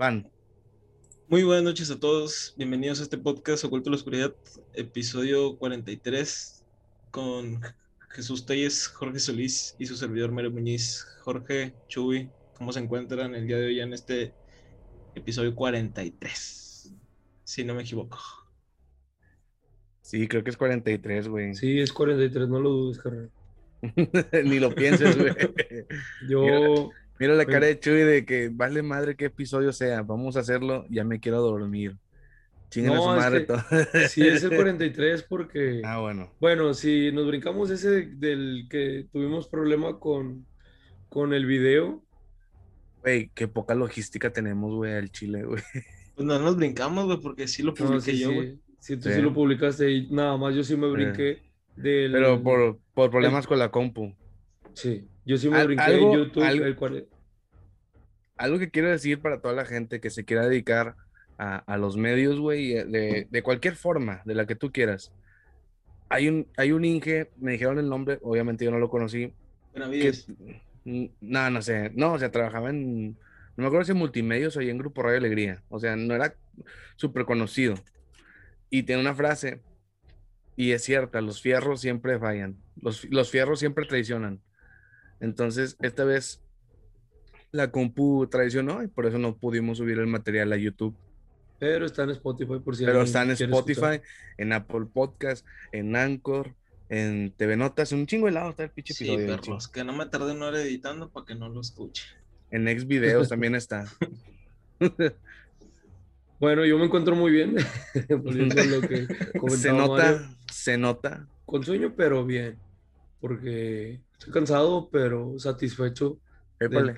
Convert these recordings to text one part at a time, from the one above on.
Van. Muy buenas noches a todos. Bienvenidos a este podcast Oculto la Oscuridad, episodio 43, con Jesús Telles, Jorge Solís y su servidor Mario Muñiz. Jorge, Chuy, ¿cómo se encuentran el día de hoy en este episodio 43? Si no me equivoco. Sí, creo que es 43, güey. Sí, es 43, no lo dudes, carnal. Ni lo pienses, güey. Yo. Mira la cara de Chuy de que vale madre qué episodio sea, vamos a hacerlo, ya me quiero dormir. Chinguen a No, su es madre que- todo. Sí, es el 43 porque. Ah, bueno. Bueno, si nos brincamos ese del que tuvimos problema con, con el video, Güey, qué poca logística tenemos, güey, al Chile, güey. Pues no nos brincamos, güey, porque sí lo no, publiqué sí, yo, sí, güey. sí, tú sí. Sí. lo publicaste y nada más yo sí me brinqué del. Pero por, por problemas con la compu. Sí, yo sí me Al- brinqué algo- en YouTube algo- el cuare- Algo que quiero decir para toda la gente que se quiera dedicar a, a los medios, güey, de, de cualquier forma, de la que tú quieras. Hay un, hay un Inge, me dijeron el nombre, obviamente yo no lo conocí, Benavides. no, no sé, no, o sea, trabajaba en, no me acuerdo si en Multimedios o en Grupo Radio Alegría, o sea, no era súper conocido. Y tiene una frase, y es cierta, los fierros siempre fallan, los, los fierros siempre traicionan. Entonces, esta vez la compu traicionó y por eso no pudimos subir el material a YouTube. Pero está en Spotify por si Pero está en Spotify, escuchar. en Apple Podcast, en Anchor, en TV Notas, en un chingo de lado está el pinche Sí, episodio. perros, que no me tarde una hora editando para que no lo escuche. En X videos también está. Bueno, yo me encuentro muy bien. lo que se nota, Mario. se nota. Con sueño, pero bien. Porque estoy cansado, pero satisfecho del,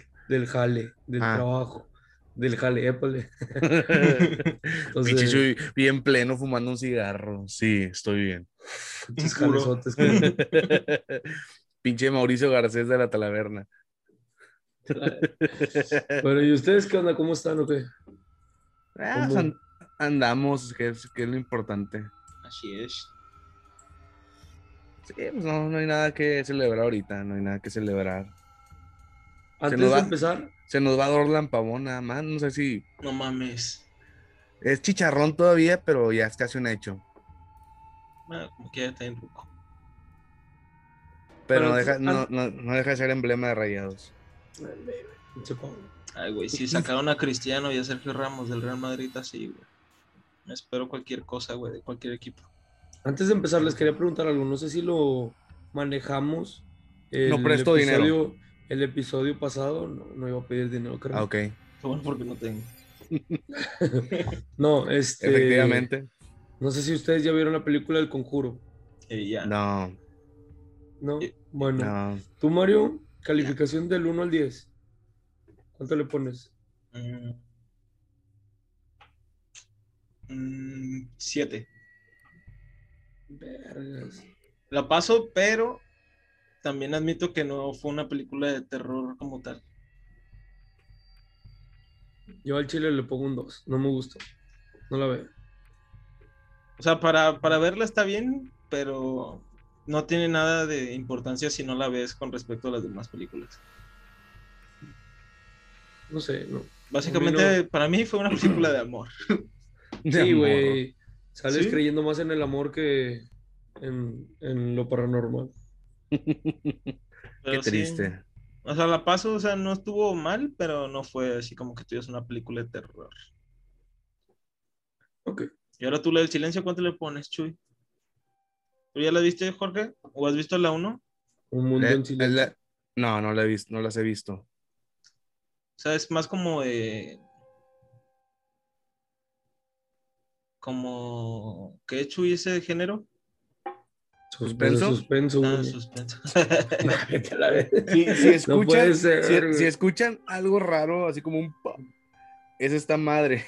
jale, del Ah. trabajo, del jale, épale. Entonces, bien pleno fumando un cigarro. Sí, estoy bien. Pinche Mauricio Garcés de la Talaverna. Bueno, ¿y ustedes qué onda? ¿Cómo están o qué? Ah, andamos, que es, que es lo importante. Así es. Sí, pues no, no hay nada que celebrar ahorita, no hay nada que celebrar. Antes de va. empezar, Se nos va Dorlan Pavón nada más, no sé si No mames. es chicharrón todavía, pero ya es casi un hecho. Ah, como que ya está en ruco. Pero Pero no, deja, an- no, no- no deja de ser emblema de rayados. Ay, güey, si sacaron a Cristiano y a Sergio Ramos del Real Madrid así, güey. Me espero cualquier cosa, güey, de cualquier equipo. Antes de empezar les quería preguntar algo, no sé si lo manejamos. El No presto dinero. episodio- El episodio pasado no, no iba a pedir dinero, creo. Ah, ok, bueno porque no tengo. No, este. efectivamente. No sé si ustedes ya vieron la película El Conjuro. Eh, ya. No, ¿No? Eh, Bueno, no. tú, Mario, calificación del 1 al 10. ¿Cuánto le pones? Mm. Mm, siete. Vergas. La paso, pero también admito que no fue una película de terror como tal. Yo al chile le pongo un 2. No me gustó. No la veo. O sea, para, para verla está bien, pero no tiene nada de importancia si no la ves con respecto a las demás películas. No sé, no. Básicamente, para mí fue una película de amor. De Sí, güey. Sales ¿Sí? creyendo más en el amor que en, en lo paranormal. Qué sí, triste. o sea, la paso, o sea, no estuvo mal, pero no fue así como que tuvieras una película de terror. Ok. Y ahora tú la del silencio, ¿cuánto le pones, Chuy? ¿Tú ya la viste, Jorge? ¿O has visto la 1? Un mundo Le- en silencio. le- no, no la he visto, no las he visto. O sea, es más como de. Como. ¿Qué Chuy ese género? ¿Suspenso? Suspenso, Ah, suspenso. Si, si escuchan, ser, si- si escuchan algo raro, así como un pop, es esta madre.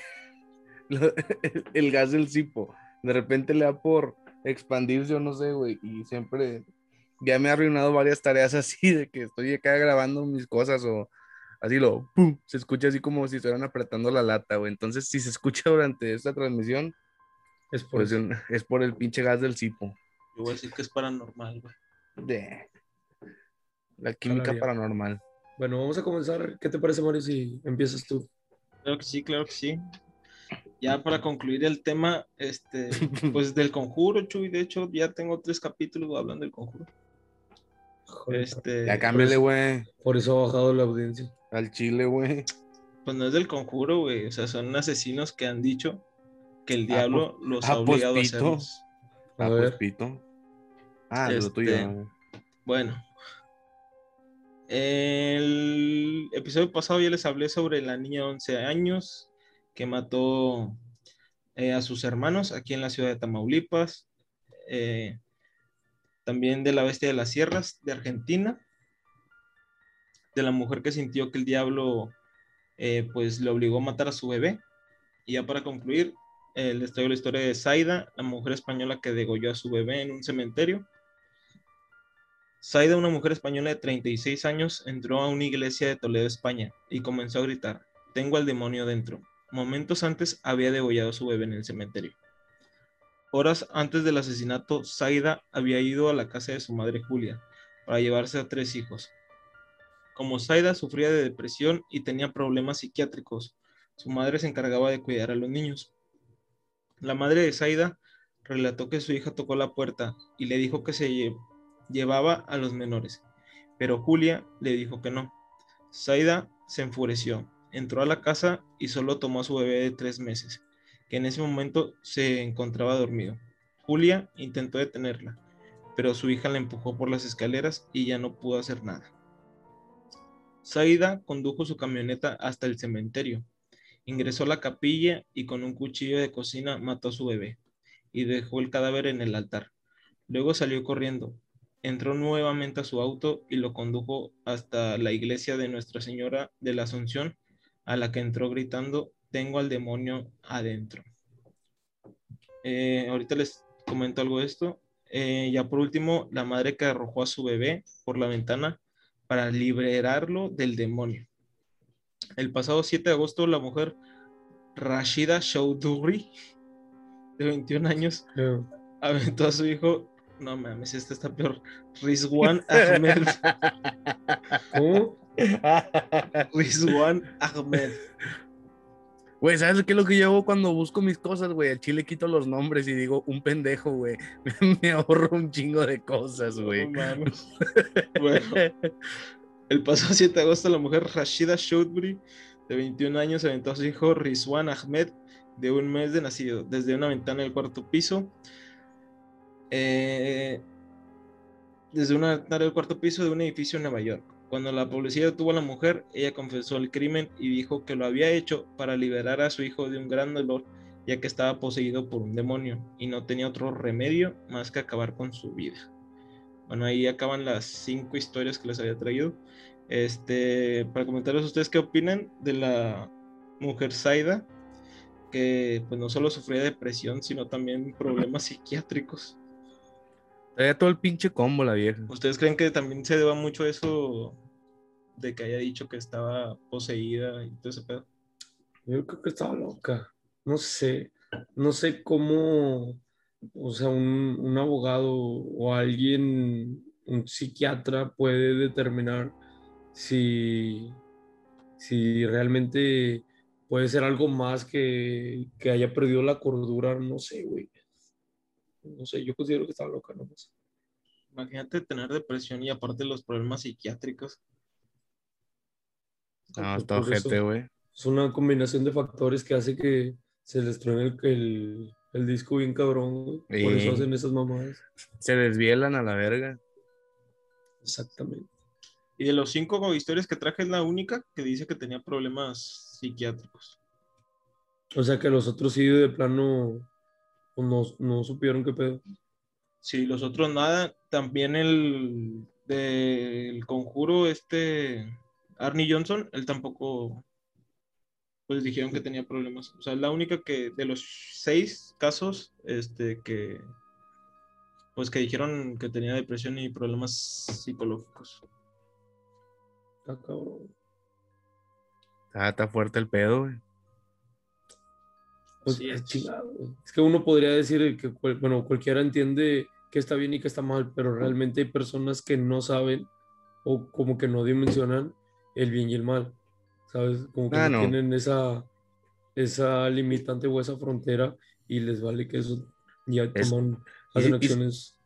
El gas del cipo. De repente le da por expandirse o no sé, güey. Y siempre ya me ha arruinado varias tareas así de que estoy acá grabando mis cosas o así lo pum, se escucha así como si estuvieran apretando la lata, güey. Entonces, si se escucha durante esta transmisión, Es por pues es por el pinche gas del cipo. Yo voy a decir que es paranormal, güey. De la química paranormal. Bueno, vamos a comenzar. ¿Qué te parece, Mario, si empiezas tú? Claro que sí, claro que sí. Ya para concluir el tema, este, pues del conjuro, Chuy, de hecho ya tengo tres capítulos hablando del conjuro. Joder, Este, Ya cámbiale, güey. Por eso ha bajado la audiencia. Al chile, güey. pues no es del conjuro, güey, o sea, son asesinos que han dicho que el Ah, diablo los ah, ha obligado a pues, pito. hacerlos. A Ah, ver. pues pito. Ah, lo Este, tuyo. güey. Bueno. El episodio pasado ya les hablé sobre la niña de 11 años que mató eh, a sus hermanos aquí en la ciudad de Tamaulipas. Eh, también de la bestia de las sierras de Argentina. De la mujer que sintió que el diablo eh, pues le obligó a matar a su bebé. Y ya para concluir, eh, les traigo la historia de Zaida, la mujer española que degolló a su bebé en un cementerio. Zaida, una mujer española de 36 años, entró a una iglesia de Toledo, España, y comenzó a gritar, tengo al demonio dentro. Momentos antes había degollado a su bebé en el cementerio. Horas antes del asesinato, Zaida había ido a la casa de su madre Julia para llevarse a tres hijos. Como Zaida sufría de depresión y tenía problemas psiquiátricos, su madre se encargaba de cuidar a los niños. La madre de Zaida relató que su hija tocó la puerta y le dijo que se lle- llevaba a los menores, pero Julia le dijo que no. Zaida se enfureció, entró a la casa y solo tomó a su bebé de tres meses, que en ese momento se encontraba dormido. Julia intentó detenerla, pero su hija la empujó por las escaleras y ya no pudo hacer nada. Zaida condujo su camioneta hasta el cementerio, ingresó a la capilla y con un cuchillo de cocina mató a su bebé y dejó el cadáver en el altar. Luego salió corriendo, entró nuevamente a su auto y lo condujo hasta la iglesia de Nuestra Señora de la Asunción, a la que entró gritando, tengo al demonio adentro. Eh, ahorita les comento algo de esto. Eh, ya por último, la madre que arrojó a su bebé por la ventana para liberarlo del demonio. El pasado 7 de agosto, la mujer Rashida Chowdhury, de 21 años, aventó a su hijo. No mames, este está peor. Rizwan Ahmed. ¿Cómo? Rizwan Ahmed. Güey, ¿sabes qué es lo que yo hago cuando busco mis cosas, güey? Al chile quito los nombres y digo un pendejo, güey. Me ahorro un chingo de cosas, güey. No. Bueno, el pasado 7 de agosto, la mujer Rashida Choudhury, de 21 años, aventó a su hijo Rizwan Ahmed, de un mes de nacido, desde una ventana del cuarto piso. eh, desde una ventana del cuarto piso de un edificio en Nueva York. Cuando la policía detuvo a la mujer, ella confesó el crimen y dijo que lo había hecho para liberar a su hijo de un gran dolor, ya que estaba poseído por un demonio y no tenía otro remedio más que acabar con su vida. Bueno, ahí acaban las cinco historias que les había traído. Este, para comentarles a ustedes qué opinan de la mujer Zaida, que pues no solo sufría de depresión, sino también problemas psiquiátricos. Traía todo el pinche combo la vieja. ¿Ustedes creen que también se deba mucho a eso de que haya dicho que estaba poseída y todo ese pedo? Yo creo que estaba loca. No sé. No sé cómo, o sea, un, un abogado o alguien, un psiquiatra puede determinar si, si realmente puede ser algo más que, que haya perdido la cordura. No sé, güey. No sé, yo considero que estaba loca, no sé. Imagínate tener depresión y aparte los problemas psiquiátricos. No, Pues está por eso- ojete, güey. Es una combinación de factores que hace que se les truene el, el, el disco bien cabrón, güey. Por eso hacen esas mamadas. Se desvielan a la verga. Exactamente. Y de los cinco historias que traje es la única que dice que tenía problemas psiquiátricos. O sea que los otros sí de plano pues, no, no supieron qué pedo. Sí, los otros nada. También el del conjuro, este Arnie Johnson, él tampoco, pues dijeron que tenía problemas. O sea, es la única que de los seis casos, este, que, pues que dijeron que tenía depresión y problemas psicológicos. Está cabrón. Ah, está fuerte el pedo, güey. Pues, qué es. chingado. Es que uno podría decir que bueno, cualquiera entiende que está bien y que está mal, pero realmente hay personas que no saben o como que no dimensionan el bien y el mal. ¿Sabes? Como que Ah, no tienen esa, esa limitante o esa frontera y les vale que eso ya toman, hacen y- acciones.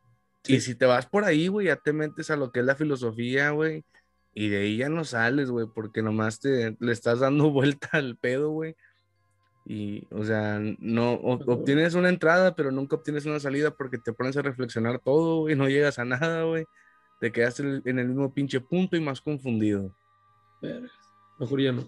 Y si te vas por ahí, güey, ya te metes a lo que es la filosofía, güey. Y de ahí ya no sales, güey, porque nomás te le estás dando vuelta al pedo, güey. Y, o sea, no o- obtienes una entrada, pero nunca obtienes una salida porque te pones a reflexionar todo, güey, no llegas a nada, güey. Te quedas en el mismo pinche punto y más confundido. Verga, Mejor ya no.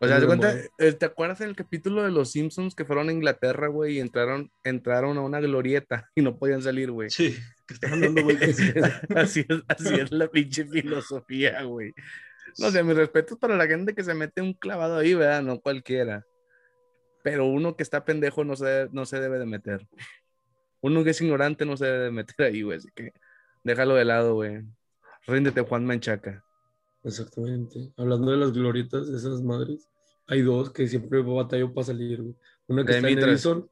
O sea, de Muy cuenta, eh, ¿te acuerdas en el capítulo de los Simpsons que fueron a Inglaterra, güey, y entraron, entraron a una glorieta y no podían salir, güey? Sí, que estaban dando vueltas. así, es, así es la pinche filosofía, güey. No sé, mis respetos para la gente que se mete un clavado ahí, ¿verdad? No cualquiera. Pero uno que está pendejo no se, no se debe de meter. Uno que es ignorante no se debe de meter ahí, güey. Así que déjalo de lado, güey. Ríndete, Juan Manchaca. Exactamente. Hablando de las glorietas de esas madres, hay dos que siempre batallo para salir, güey. Una que de está en. Edison,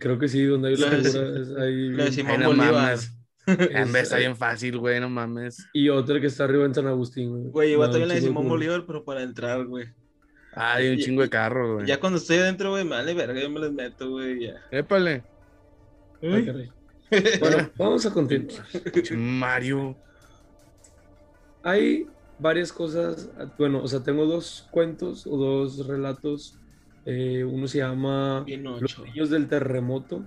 creo que sí, donde hay La figura, es ahí, La de Simón Ay, no Bolívar. En vez está es- bien fácil, güey, no mames. y otra que está arriba en San Agustín, güey. Güey, yo también un la de Simón. Bolívar, pero para entrar, güey. Ay, un Y- chingo de carro, güey. Ya cuando estoy adentro, güey, me vale verga, yo me les meto, güey, ya. Épale. Ay, caray. Bueno, vamos a continuar. Mario. Hay varias cosas, bueno, o sea, tengo dos cuentos o dos relatos. eh, uno se llama Bien Los ocho. niños del terremoto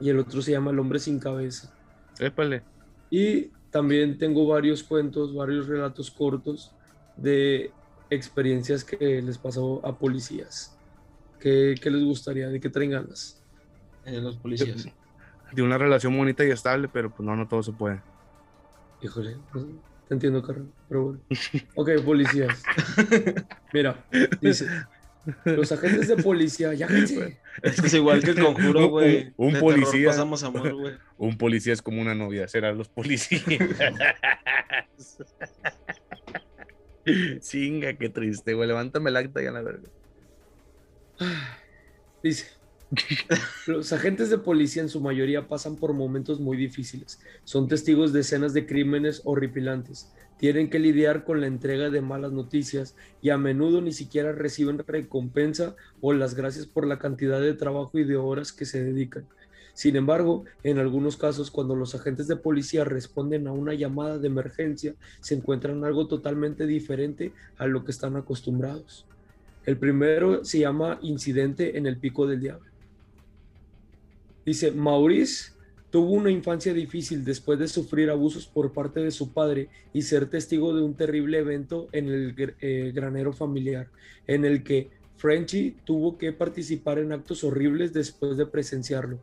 y el otro se llama El hombre sin cabeza. Épale. Y también tengo varios cuentos, varios relatos cortos de experiencias que les pasó a policías. ¿Qué, qué les gustaría? ¿De qué traen ganas? Eh, los policías. De una relación bonita y estable, pero pues no, no todo se puede. Híjole, pues, te entiendo, Carlos, pero bueno. Ok, policías. Mira, dice, los agentes de policía, ya cállense. Es que es igual que el conjuro, Un- güey. un policía. Pasamos amor, güey. Un policía es como una novia, serán los policías. Chinga, qué triste, güey. Levántame el acta y a la verga. Dice, los agentes de policía en su mayoría pasan por momentos muy difíciles. Son testigos de escenas de crímenes horripilantes. Tienen que lidiar con la entrega de malas noticias y a menudo ni siquiera reciben recompensa o las gracias por la cantidad de trabajo y de horas que se dedican. Sin embargo, en algunos casos, cuando los agentes de policía responden a una llamada de emergencia, se encuentran algo totalmente diferente a lo que están acostumbrados. El primero se llama Incidente en el Pico del Diablo. Dice, Maurice tuvo una infancia difícil después de sufrir abusos por parte de su padre y ser testigo de un terrible evento en el eh, granero familiar, en el que Frenchy tuvo que participar en actos horribles después de presenciarlo.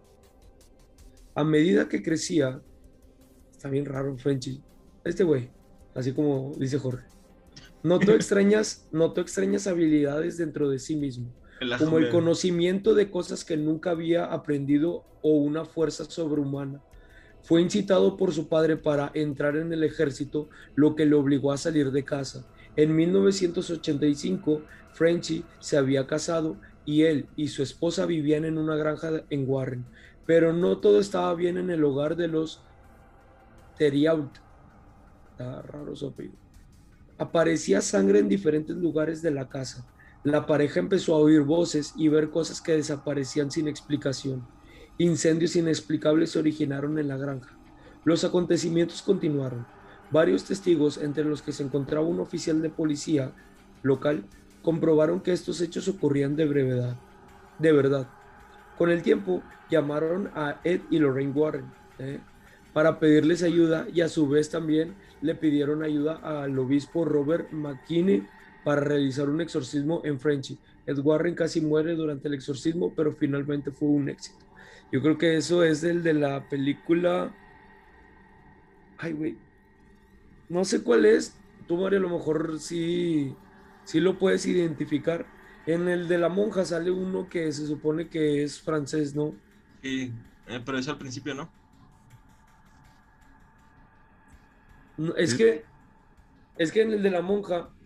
A medida que crecía, está bien raro Frenchy, este güey, así como dice Jorge, notó extrañas, notó extrañas habilidades dentro de sí mismo El como el conocimiento de cosas que nunca había aprendido o una fuerza sobrehumana. Fue incitado por su padre para entrar en el ejército, lo que le obligó a salir de casa. En 1985, Frenchy se había casado y él y su esposa vivían en una granja en Warren, pero no todo estaba bien en el hogar de los Theriault. Está raro su apellido. Aparecía sangre en diferentes lugares de la casa. La pareja empezó a oír voces y ver cosas que desaparecían sin explicación. Incendios inexplicables se originaron en la granja. Los acontecimientos continuaron. Varios testigos, entre los que se encontraba un oficial de policía local, comprobaron que estos hechos ocurrían de brevedad, de verdad. Con el tiempo, llamaron a Ed y Lorraine Warren ¿eh? para pedirles ayuda y a su vez también le pidieron ayuda al obispo Robert McKinney para realizar un exorcismo en Frenchy. Ed Warren casi muere durante el exorcismo, pero finalmente fue un éxito. Yo creo que eso es el de la película. Ay, güey. No sé cuál es. Tú, Mario, a lo mejor sí, sí lo puedes identificar. En el de la monja sale uno que se supone que es francés, ¿no? Sí, eh, pero eso al principio, ¿no? No, Es Sí. que, es que en el de la monja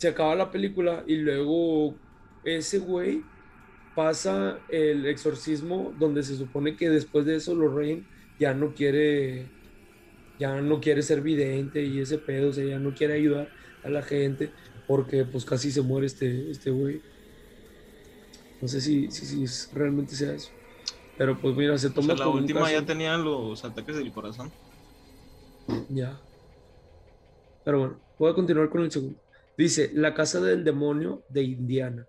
se acaba la película y luego ese güey pasa el exorcismo donde se supone que después de eso Lorraine ya no quiere, ya no quiere ser vidente y ese pedo, o sea, ya no quiere ayudar a la gente porque pues casi se muere este, este güey. No sé si, si, si es- realmente sea eso. Pero pues mira, se O toma sea, la como un última ya tenían los ataques del corazón. Ya. Pero bueno, voy a continuar con el segundo. Dice, la casa del demonio de Indiana.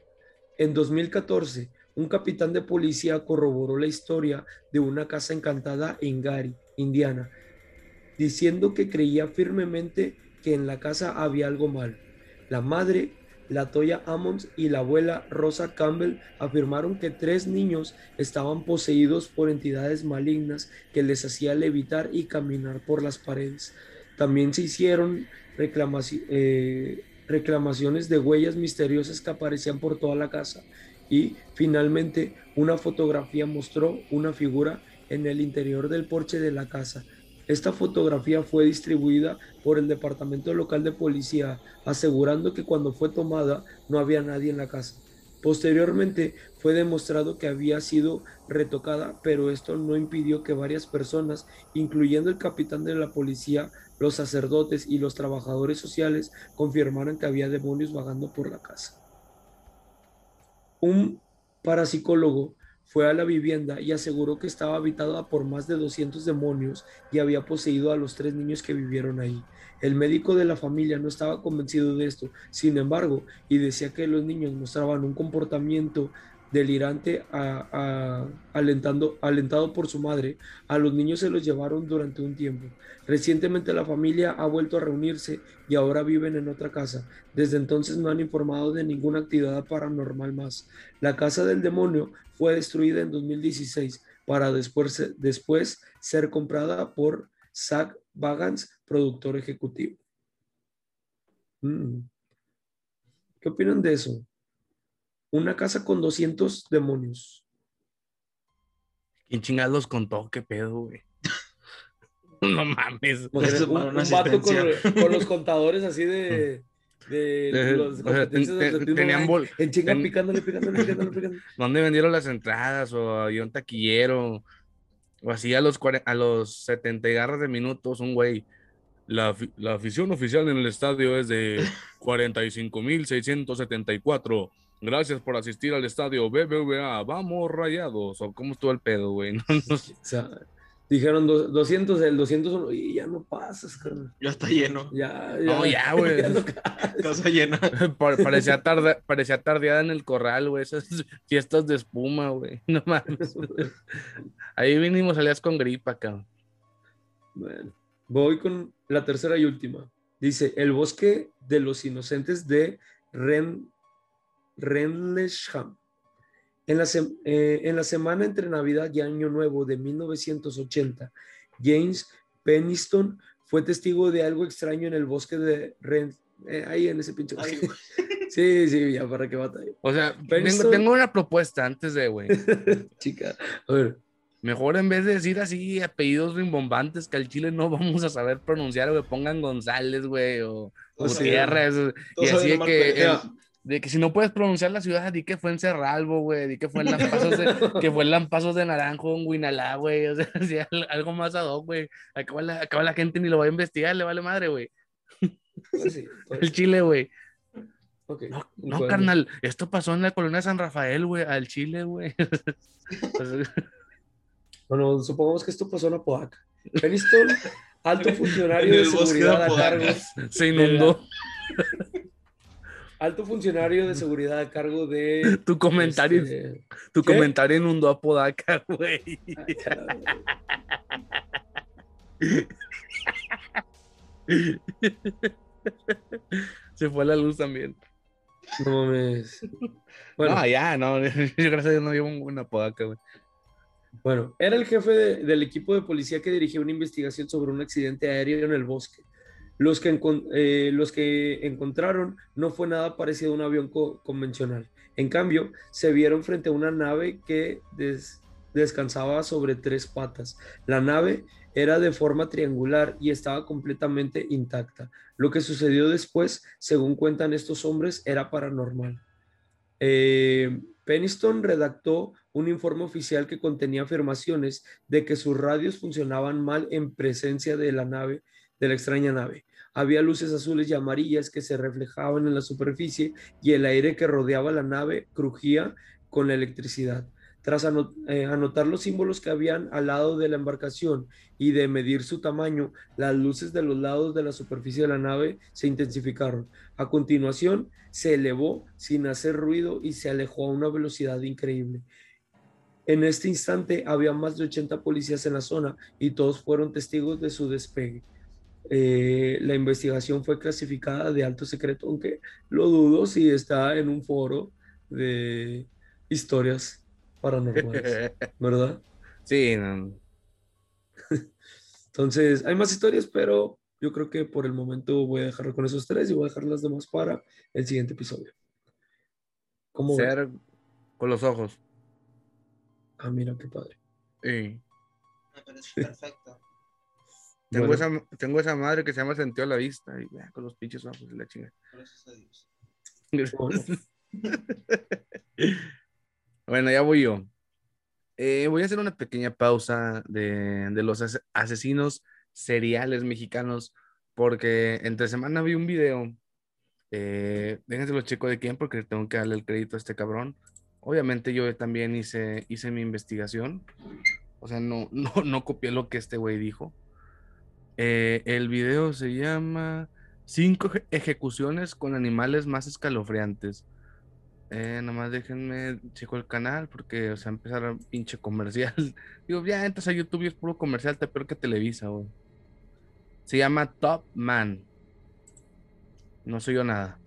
En 2014, un capitán de policía corroboró la historia de una casa encantada en Gary, Indiana, diciendo que creía firmemente que en la casa había algo mal. La madre, la Toya Ammons y la abuela Rosa Campbell afirmaron que tres niños estaban poseídos por entidades malignas que les hacía levitar y caminar por las paredes. También se hicieron reclamaci- eh, reclamaciones de huellas misteriosas que aparecían por toda la casa. Y finalmente una fotografía mostró una figura en el interior del porche de la casa. Esta fotografía fue distribuida por el Departamento Local de Policía, asegurando que cuando fue tomada no había nadie en la casa. Posteriormente fue demostrado que había sido retocada, pero esto no impidió que varias personas, incluyendo el capitán de la policía, los sacerdotes y los trabajadores sociales, confirmaran que había demonios vagando por la casa. Un parapsicólogo fue a la vivienda y aseguró que estaba habitada por más de 200 demonios y había poseído a los tres niños que vivieron ahí. El médico de la familia no estaba convencido de esto, sin embargo, y decía que los niños mostraban un comportamiento delirante alentando, alentado por su madre. A los niños se los llevaron durante un tiempo. Recientemente la familia ha vuelto a reunirse y ahora viven en otra casa. Desde entonces no han informado de ninguna actividad paranormal más. La casa del demonio fue destruida en 2016 para después, después ser comprada por Zach Bagans, productor ejecutivo. Mm. ¿Qué opinan de eso? Una casa con 200 demonios. ¿Quién chingados los contó? ¿Qué pedo, güey? no mames. Imagínate, Eso un, un vato con, con los contadores así de, de Eh, los o sea, ten- competencias de ten- tenían en- bol- en chinga ten- picándole, picándole, picándole, picándole. ¿Dónde vendieron las entradas? O había un taquillero. O así a los, a los 70 y garras de minutos, un güey. La, la afición oficial en el estadio es de 45.674. Gracias por asistir al estadio BBVA. Vamos rayados. ¿O cómo estuvo el pedo, güey? No, no sé. Dijeron do- 200, el 201, y ya no pasas, carnal. Ya está lleno. Ya, No, ya, güey. ya no caes. Casa llena. Pa- parecía, tarda- parecía tardeada en el corral, güey. Esas fiestas de espuma, güey. No mames. Ahí vinimos, salías con gripa, cabrón. Bueno, voy con la tercera y última. Dice, el bosque de los inocentes de Ren, Renlesham. En la, eh, en la semana entre Navidad y Año Nuevo de 1980, James Peniston fue testigo de algo extraño en el bosque de Ren. eh, ahí en ese pinche bosque. Sí, sí, ya para que batalla. O sea, tengo, Peniston- tengo una propuesta antes de, güey. Chica, a ver. Mejor en vez de decir así apellidos rimbombantes que al chile no vamos a saber pronunciar, güey, pongan González, güey, o Gutiérrez. y así que, el- de que si no puedes pronunciar la ciudad, di que fue en Cerralbo, güey, di que fue en Lampazos de, que fue en Lampazos de Naranjo, en Guinalá, güey, o sea, al- algo más ad hoc, güey. Acaba la, acaba la gente ni lo va a investigar, le vale madre, güey. Pues sí, pues, El chile, güey. ok. No, no, carnal, esto pasó en la colonia San Rafael, güey, al Chile, güey. Bueno, supongamos que esto pasó en Apodaca. Peniston, alto funcionario de bosque de seguridad a cargo. se inundó. Alto funcionario de seguridad a cargo de. Tu comentario, este, tu ¿qué? comentario inundó a Podaca, güey. Se fue la luz también. No mames. Bueno, No, ya, no. Yo gracias a Dios no llevo una Podaca, güey. bueno, era el jefe de- del equipo de policía que dirigía una investigación sobre un accidente aéreo en el bosque. Los que, eh, los que encontraron no fue nada parecido a un avión co- convencional. En cambio, se vieron frente a una nave que des- descansaba sobre tres patas. La nave era de forma triangular y estaba completamente intacta. Lo que sucedió después, según cuentan estos hombres, era paranormal. Eh, Peniston redactó un informe oficial que contenía afirmaciones de que sus radios funcionaban mal en presencia de la nave, de la extraña nave. Había luces azules y amarillas que se reflejaban en la superficie y el aire que rodeaba la nave crujía con la electricidad. Tras eh, anotar los símbolos que habían al lado de la embarcación y de medir su tamaño, las luces de los lados de la superficie de la nave se intensificaron. A continuación, se elevó sin hacer ruido y se alejó a una velocidad increíble. En este instante había más de 80 policías en la zona y todos fueron testigos de su despegue. Eh, la investigación fue clasificada de alto secreto, aunque lo dudo si está en un foro de historias paranormales, ¿verdad? Sí, no. Entonces, hay más historias, pero yo creo que por el momento voy a dejarlo con esos tres y voy a dejar las demás para el siguiente episodio. ¿Cómo ves? ser con los ojos. Ah, mira qué padre. Sí. Me parece perfecto. Tengo, Bueno. esa, tengo esa madre que se llama sentido a la vista y vea, con los pinches ojos y la chinga. Gracias a Dios. Bueno. Bueno, ya voy yo. Eh, voy a hacer una pequeña pausa de, de los ase- asesinos seriales mexicanos porque entre semana vi un video. Eh, déjense los checo de quién porque tengo que darle el crédito a este cabrón. Obviamente yo también hice, hice mi investigación. O sea, no, no, no copié lo que este güey dijo. Eh, el video se llama Cinco eje- ejecuciones con animales más escalofriantes. Eh, nomás déjenme checo el canal porque, o sea, empezar pinche comercial. Digo, ya entras a YouTube y es puro comercial, te peor que Televisa. Se llama Top Man. No soy yo nada.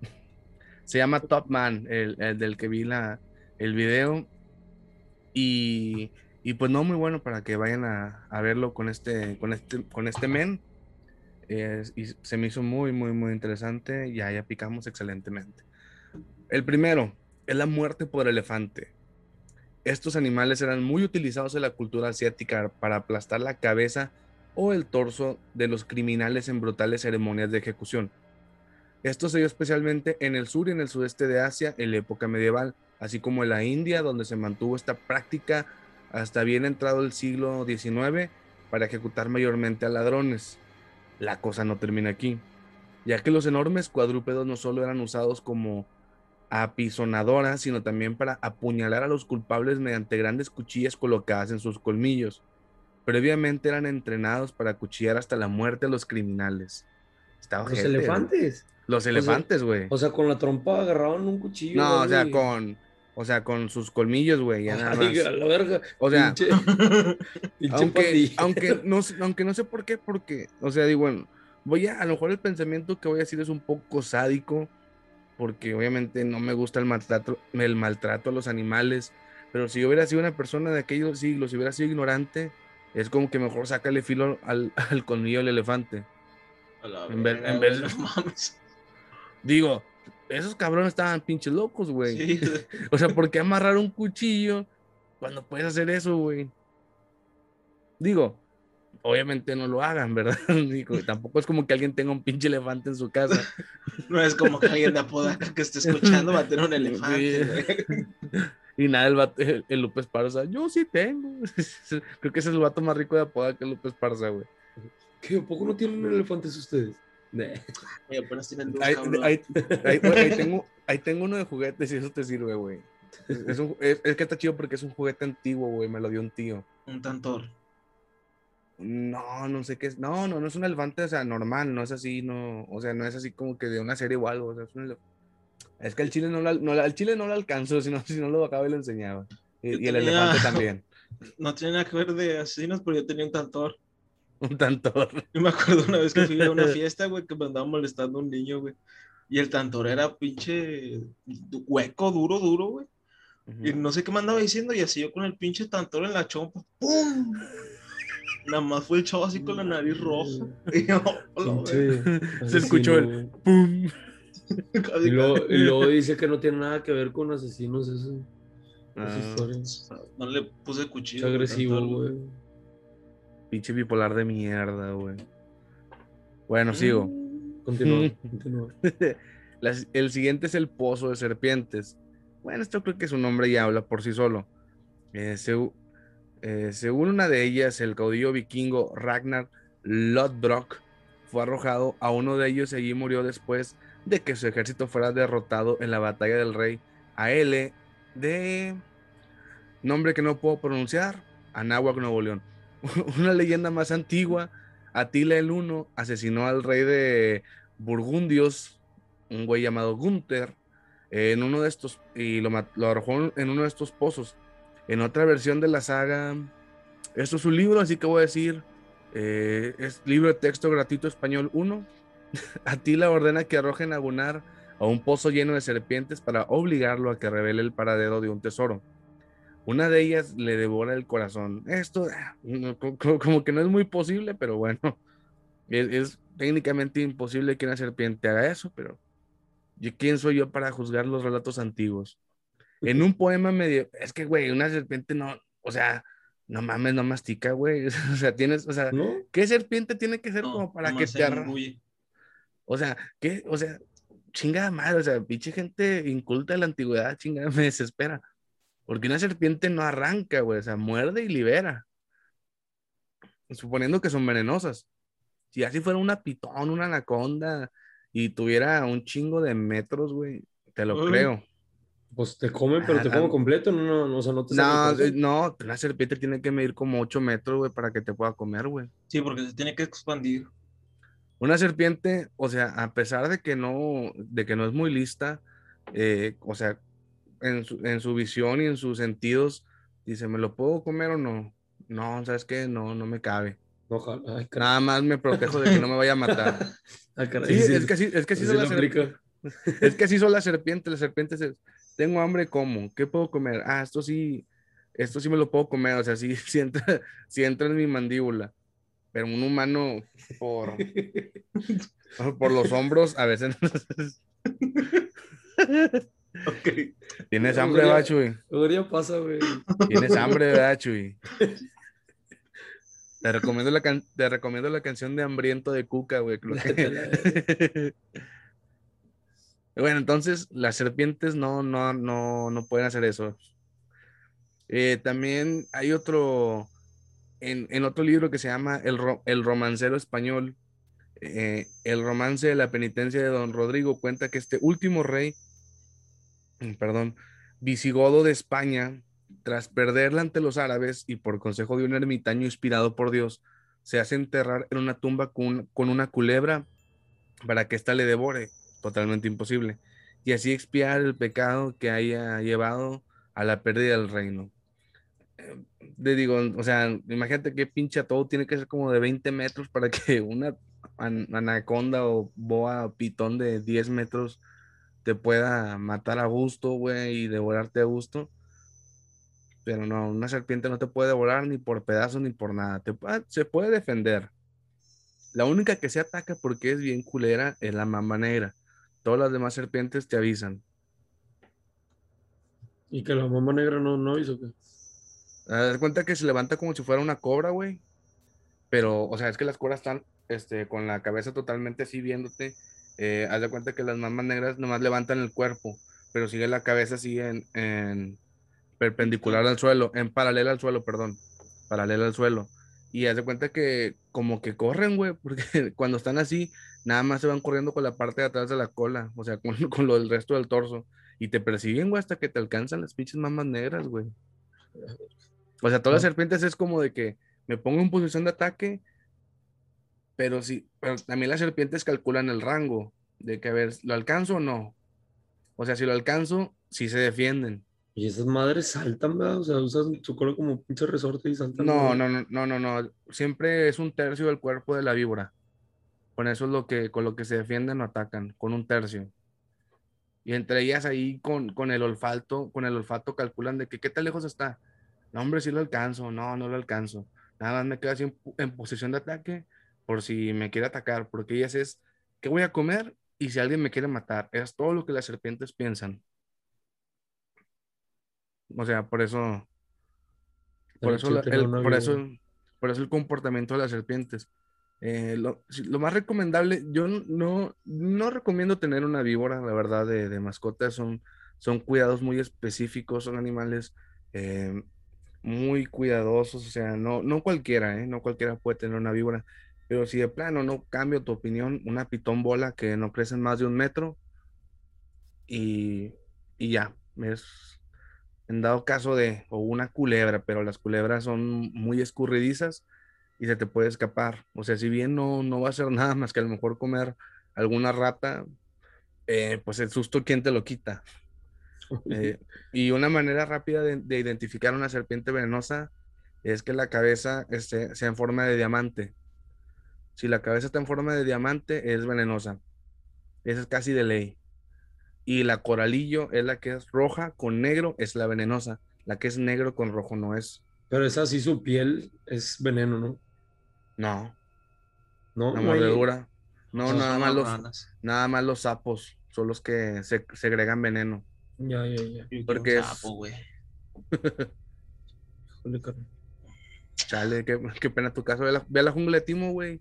Se llama Top Man, el, el del que vi la, el video. Y, y pues no muy bueno para que vayan a, verlo con este, con este, con este men. Eh, y se me hizo muy, muy, muy interesante. Ya, ya picamos excelentemente. El primero es la muerte por elefante. Estos animales eran muy utilizados en la cultura asiática para aplastar la cabeza o el torso de los criminales en brutales ceremonias de ejecución. Esto se dio especialmente en el sur y en el sudeste de Asia en la época medieval, así como en la India, donde se mantuvo esta práctica hasta bien entrado el siglo XIX para ejecutar mayormente a ladrones. La cosa no termina aquí, ya que los enormes cuadrúpedos no solo eran usados como apisonadoras, sino también para apuñalar a los culpables mediante grandes cuchillas colocadas en sus colmillos. Previamente eran entrenados para acuchillar hasta la muerte a los criminales. Estaba Los elefantes. Los elefantes, güey. O sea, con la trompa agarraban un cuchillo. No, o sea, con, o sea, con sus colmillos, güey. ya nada Ay, más. a la verga. O sea, Pinche, aunque, aunque, no, sé- aunque no sé por qué, porque, o sea, digo, bueno, voy a, a lo mejor el pensamiento que voy a decir es un poco sádico, porque obviamente no me gusta el maltrato, el maltrato a los animales, pero si yo hubiera sido una persona de aquellos siglos, si hubiera sido ignorante, es como que mejor sácale filo al, al colmillo del elefante. A la En vez- en vez- no mames. Digo, esos cabrones estaban pinches locos, güey. Sí. O sea, ¿por qué amarrar un cuchillo cuando puedes hacer eso, güey? Digo, obviamente no lo hagan, ¿verdad? Digo, tampoco es como que alguien tenga un pinche elefante en su casa. No es como que alguien de Apodaca que esté escuchando va a tener un elefante. Y nada, el, vato- el, el López Parza, yo sí tengo. Creo que ese es el vato más rico de Apodaca, el López Parza, güey. ¿Qué? ¿A poco no tienen elefantes ustedes? Ahí, cabrón. ahí- ahí- güey, ahí tengo, ahí tengo uno de juguetes y eso te sirve, güey. Es, es un- es- es que está chido porque es un juguete antiguo, güey, me lo dio un tío. Un tantor. No, no sé qué es. No, no, no es un elefante, o sea, normal, no es así, no, o sea, no es así como que de una serie o algo. O sea, es, un elef- es que el chile no, lo no, al chile no lo alcanzó, si no, si no lo acaba y lo enseñaba. Y, el tenía- elefante también. No tiene nada que ver de asesinos, pero yo tenía un tantor. Un tantor. Yo me acuerdo una vez que fui a una fiesta, güey, que me andaba molestando un niño, güey. Y el tantor era pinche hueco, duro, duro, güey. Y no sé qué me andaba diciendo, y así yo con el pinche tantor en la chompa. ¡Pum! Nada más fue el chavo así con la nariz roja. Y yo, "Hola, güey". Pinche Se escuchó el. ¡Pum! Y luego, y luego dice que no tiene nada que ver con asesinos, eso. Ah. No le puse Es cuchillo. al agresivo, güey. Pinche bipolar de mierda, güey. Bueno, sigo. Mm. Continúa, continúa. Las- el siguiente es el pozo de serpientes. Bueno, esto creo que su nombre ya habla por sí solo. Eh, eh, según una de ellas, el caudillo vikingo Ragnar Lodbrok fue arrojado a uno de ellos y allí murió después de que su ejército fuera derrotado en la batalla del rey Aele de nombre que no puedo pronunciar, Anáhuac, Nuevo León. Una leyenda más antigua, Atila el Uno asesinó al rey de Burgundios, un güey llamado Gunther, en uno de estos, y lo, arrojó en uno de estos pozos. En otra versión de la saga, esto es un libro, así que voy a decir, eh, es libro de texto gratuito español 1. Atila ordena que arrojen a Gunnar a un pozo lleno de serpientes para obligarlo a que revele el paradero de un tesoro. Una de ellas le devora el corazón. Esto ah, como que no es muy posible, pero bueno, es, técnicamente imposible que una serpiente haga eso, pero ¿quién soy yo para juzgar los relatos antiguos? En un poema medio, es que, güey, una serpiente no, o sea, no mames, no mastica, güey. O sea, tienes, o sea, ¿qué serpiente tiene que ser como para que te arranque? O sea, ¿qué? O sea, chingada madre, o sea, pinche gente inculta de la antigüedad, chingada, me desespera. Porque una serpiente no arranca, güey, o sea, muerde y libera. Suponiendo que son venenosas. Si así fuera una pitón, una anaconda y tuviera un chingo de metros, güey, te lo creo. Pues te comen, pero te como completo, no, no, o sea, no te No, no, una serpiente tiene que medir como 8 metros, güey, para que te pueda comer, güey. Sí, porque se tiene que expandir. Una serpiente, o sea, a pesar de que no, de que no es muy lista, eh, o sea, en su, en su visión y en sus sentidos, dice, ¿me lo puedo comer o no? No, ¿sabes qué? No, no me cabe. Nada más me protejo de que no me vaya a matar. sí, es que así, es que así son las serpientes. Es que así son las serpientes. Las serpientes es, tengo hambre, ¿cómo? ¿Qué puedo comer? Ah, esto sí, esto sí me lo puedo comer, o sea, sí, sí entra, entra en mi mandíbula. Pero un humano por, por los hombros, a veces. Okay. ¿Tienes hambre, ¿verdad, Chuy? pasa, güey. ¿Tienes hambre, verdad, Chuy? Te recomiendo la, te recomiendo la canción de Hambriento de Cuca, güey. Bueno, entonces las serpientes no, no, no, no pueden hacer eso. Eh, también hay otro, en, otro libro que se llama El, el Romancero Español, eh, el romance de la penitencia de Don Rodrigo cuenta que este último rey, perdón, visigodo de España, tras perderla ante los árabes y por consejo de un ermitaño inspirado por Dios, se hace enterrar en una tumba con, con una culebra para que ésta le devore totalmente imposible, y así expiar el pecado que haya llevado a la pérdida del reino. Te digo, o sea, imagínate que pinche todo tiene que ser como de 20 metros para que una anaconda o boa pitón de 10 metros te pueda matar a gusto, güey, y devorarte a gusto. Pero no, una serpiente no te puede devorar ni por pedazos ni por nada. Te, se puede defender. La única que se ataca porque es bien culera es la mamba negra. Todas las demás serpientes te avisan. ¿Y que la mamá negra no, no hizo qué? Haz cuenta que se levanta como si fuera una cobra, güey. Pero, o sea, es que las cobras están este, con la cabeza totalmente así viéndote. Eh, haz de cuenta que las mamas negras nomás levantan el cuerpo, pero sigue la cabeza así en, en perpendicular al suelo, en paralela al suelo, perdón, paralela al suelo. Y haz de cuenta que como que corren, güey, porque cuando están así, nada más se van corriendo con la parte de atrás de la cola, o sea, con, con lo del resto del torso. Y te persiguen, güey, hasta que te alcanzan las pinches mamas negras, güey. O sea, todas las serpientes es como de que me pongo en posición de ataque, pero sí, pero también las serpientes calculan el rango de que a ver, ¿lo alcanzo o no? O sea, si lo alcanzo, sí se defienden. Y esas madres saltan, ¿verdad? O sea, usan su cola como pinche resorte y saltan. No, no, no, no, no, no. Siempre es un tercio del cuerpo de la víbora. Con eso es lo que, con lo que se defienden o atacan, con un tercio. Y entre ellas ahí con, con el olfato, con el olfato calculan de que qué tan lejos está. No, hombre, sí lo alcanzo. No, no lo alcanzo. Nada más me quedo así en, posición de ataque por si me quiere atacar, porque ellas es, ¿qué voy a comer? Y si alguien me quiere matar. Es todo lo que las serpientes piensan. O sea, por eso. Por eso, el, por eso, por eso el comportamiento de las serpientes. Eh, lo, más recomendable, yo no, no recomiendo tener una víbora, la verdad, de, de mascota. Son, son cuidados muy específicos, son animales eh, muy cuidadosos. O sea, no, no cualquiera, ¿eh? no cualquiera puede tener una víbora. Pero si de plano no cambio tu opinión, una pitón bola que no crece más de un metro y, y ya, es, en dado caso de, o una culebra, pero las culebras son muy escurridizas y se te puede escapar. O sea, si bien no, no va a ser nada más que a lo mejor comer alguna rata, eh, pues el susto, ¿quién te lo quita? Eh, y una manera rápida de, de, identificar una serpiente venenosa es que la cabeza este, sea en forma de diamante. Si la cabeza está en forma de diamante, es venenosa. Esa es casi de ley. Y la coralillo es la que es roja con negro, es la venenosa. La que es negro con rojo no es. Pero esa sí, su piel es veneno, ¿no? No. No, La mordedura. No, nada más, los, nada más los sapos son los que se segregan veneno. Ya, ya, ya. Porque un es- sapo, güey. Chale, qué, qué pena tu caso. Ve la, ve la jungla de Timo, güey.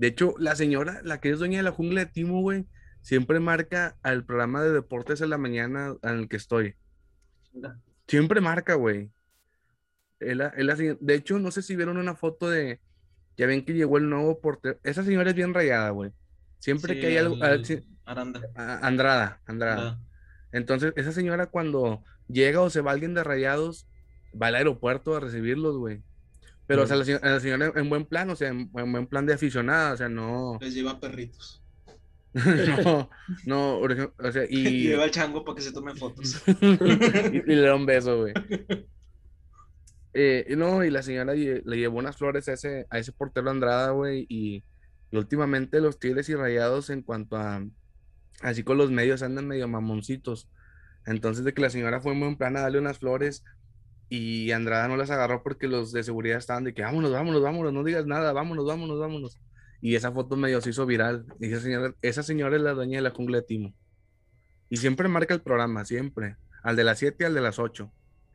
De hecho, la señora, la que es dueña de la jungla de Timo, güey, siempre marca al programa de deportes en la mañana en el que estoy. Siempre marca, güey. La señora- de hecho, no sé si vieron una foto de. Ya ven que llegó el nuevo portero. Esa señora es bien rayada, güey. Siempre Sí, que hay algo. el- ah, Aranda. Andrada, Andrada. Ah, Entonces, esa señora cuando llega o se va alguien de rayados, va al aeropuerto a recibirlos, güey. Pero, o sea, la, señora- la señora en buen plan, o sea, en, en buen plan de aficionada, o sea, no, Les lleva perritos. no, no, o sea, Y y, lleva al chango para que se tomen fotos. y, y le da un beso, güey. Eh, no, y la señora lle- le llevó unas flores a ese, a ese portero Andrada, güey, y, y últimamente los tigres y rayados en cuanto a, así con los medios andan medio mamoncitos. Entonces de que la señora fue muy en plan a darle unas flores y Andrada no las agarró porque los de seguridad estaban de que vámonos, vámonos, vámonos, no digas nada, vámonos, vámonos, vámonos. Y esa foto medio se hizo viral. Y esa señora, esa señora es la dueña de la jungla de Timo. Y siempre marca el programa, siempre. Al de las 7 y al de las 8.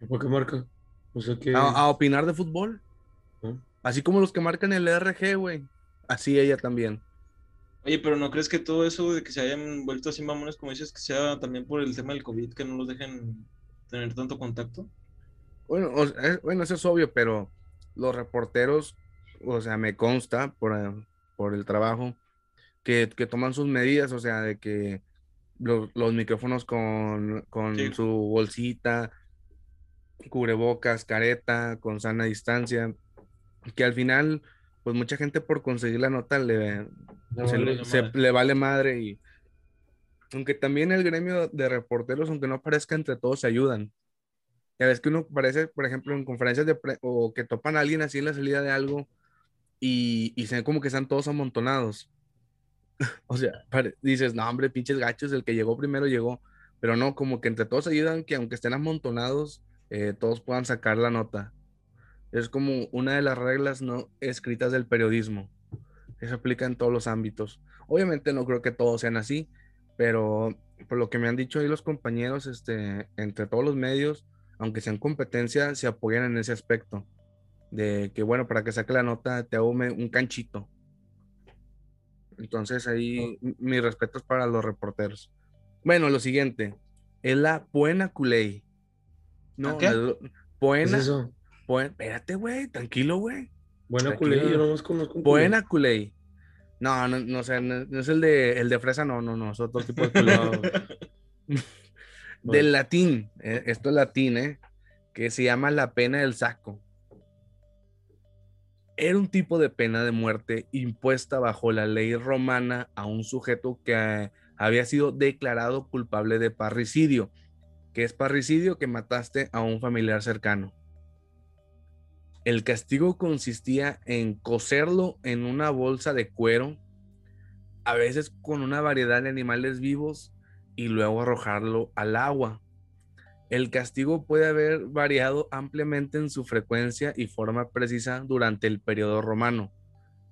¿Por qué marca? O sea que. A, a opinar de fútbol. ¿no? Así como los que marcan el RG, güey. Así ella también. Oye, pero ¿no crees que todo eso de que se hayan vuelto así mamones, como dices, que sea también por el tema del COVID, que no los dejen tener tanto contacto? Bueno, o es- bueno, eso es obvio, pero los reporteros, o sea, me consta por, eh, por el trabajo, que, que toman sus medidas, o sea, de que los, los micrófonos con, con Sí. su bolsita, cubrebocas, careta, con sana distancia, que al final, pues mucha gente por conseguir la nota le, No se, vale se- le vale madre y aunque también el gremio de reporteros, aunque no parezca entre todos, se ayudan. Ya ves que uno parece, por ejemplo, en conferencias de pre- o que topan a alguien así en la salida de algo y, y se ve como que están todos amontonados. o sea, dices, no, hombre, pinches gachos, el que llegó primero llegó. Pero no, como que entre todos ayudan que aunque estén amontonados, eh, todos puedan sacar la nota. Es como una de las reglas no escritas del periodismo. Eso aplica en todos los ámbitos. Obviamente no creo que todos sean así, pero por lo que me han dicho ahí los compañeros, este, entre todos los medios, aunque sean competencia, se apoyan en ese aspecto. De que, bueno, para que saque la nota, te hago un canchito. Entonces ahí m- mis respetos para los reporteros. Bueno, lo siguiente, es la Puena Culey. No, qué? la- ¿Qué es Puena, eso? Puen- espérate, güey, tranquilo, güey. Buena culé, yo nomás conozco. Buena Culey. No, no, no, no, no es el de, el de fresa, no, no, no, es otro tipo de culé. Del latín, eh, esto es latín, ¿eh? Que se llama la pena del saco. Era un tipo de pena de muerte impuesta bajo la ley romana a un sujeto que eh, había sido declarado culpable de parricidio. que es parricidio? Que mataste a un familiar cercano. El castigo consistía en coserlo en una bolsa de cuero, a veces con una variedad de animales vivos, y luego arrojarlo al agua. El castigo puede haber variado ampliamente en su frecuencia y forma precisa durante el periodo romano.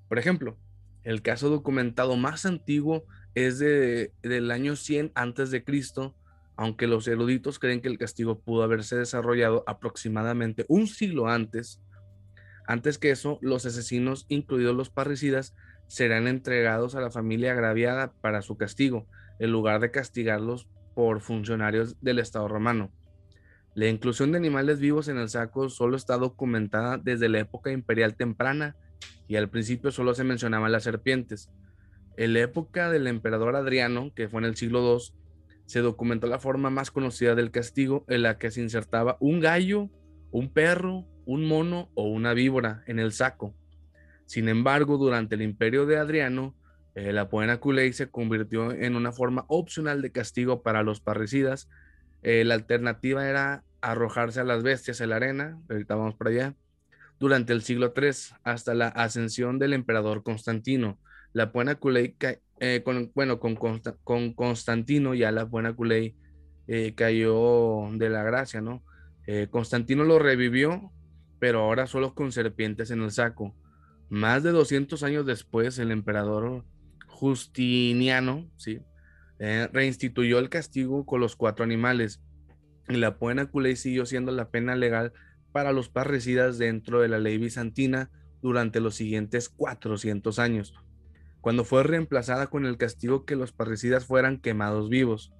Por ejemplo, el caso documentado más antiguo es de, del año 100 antes de Cristo, aunque los eruditos creen que el castigo pudo haberse desarrollado aproximadamente un siglo antes. Antes que eso, los asesinos, incluidos los parricidas, serán entregados a la familia agraviada para su castigo, en lugar de castigarlos por funcionarios del Estado romano. La inclusión de animales vivos en el saco solo está documentada desde la época imperial temprana y al principio solo se mencionaban las serpientes. En la época del emperador Adriano, que fue en el siglo II, se documentó la forma más conocida del castigo en la que se insertaba un gallo, un perro, un mono o una víbora en el saco. Sin embargo, durante el imperio de Adriano, eh, la poena culei se convirtió en una forma opcional de castigo para los parricidas. Eh, la alternativa era arrojarse a las bestias en la arena, ahorita vamos para allá, durante el siglo III, hasta la ascensión del emperador Constantino. La buena culei, eh, con, bueno, con, con, Constantino ya la buena culei cayó de la gracia, ¿no? Constantino lo revivió, pero ahora solo con serpientes en el saco. Más de 200 años después, el emperador Justiniano ¿sí? Eh, reinstituyó el castigo con los cuatro animales y la pena culé siguió siendo la pena legal para los parricidas dentro de la ley bizantina durante los siguientes 400 años, cuando fue reemplazada con el castigo que los parricidas fueran quemados vivos.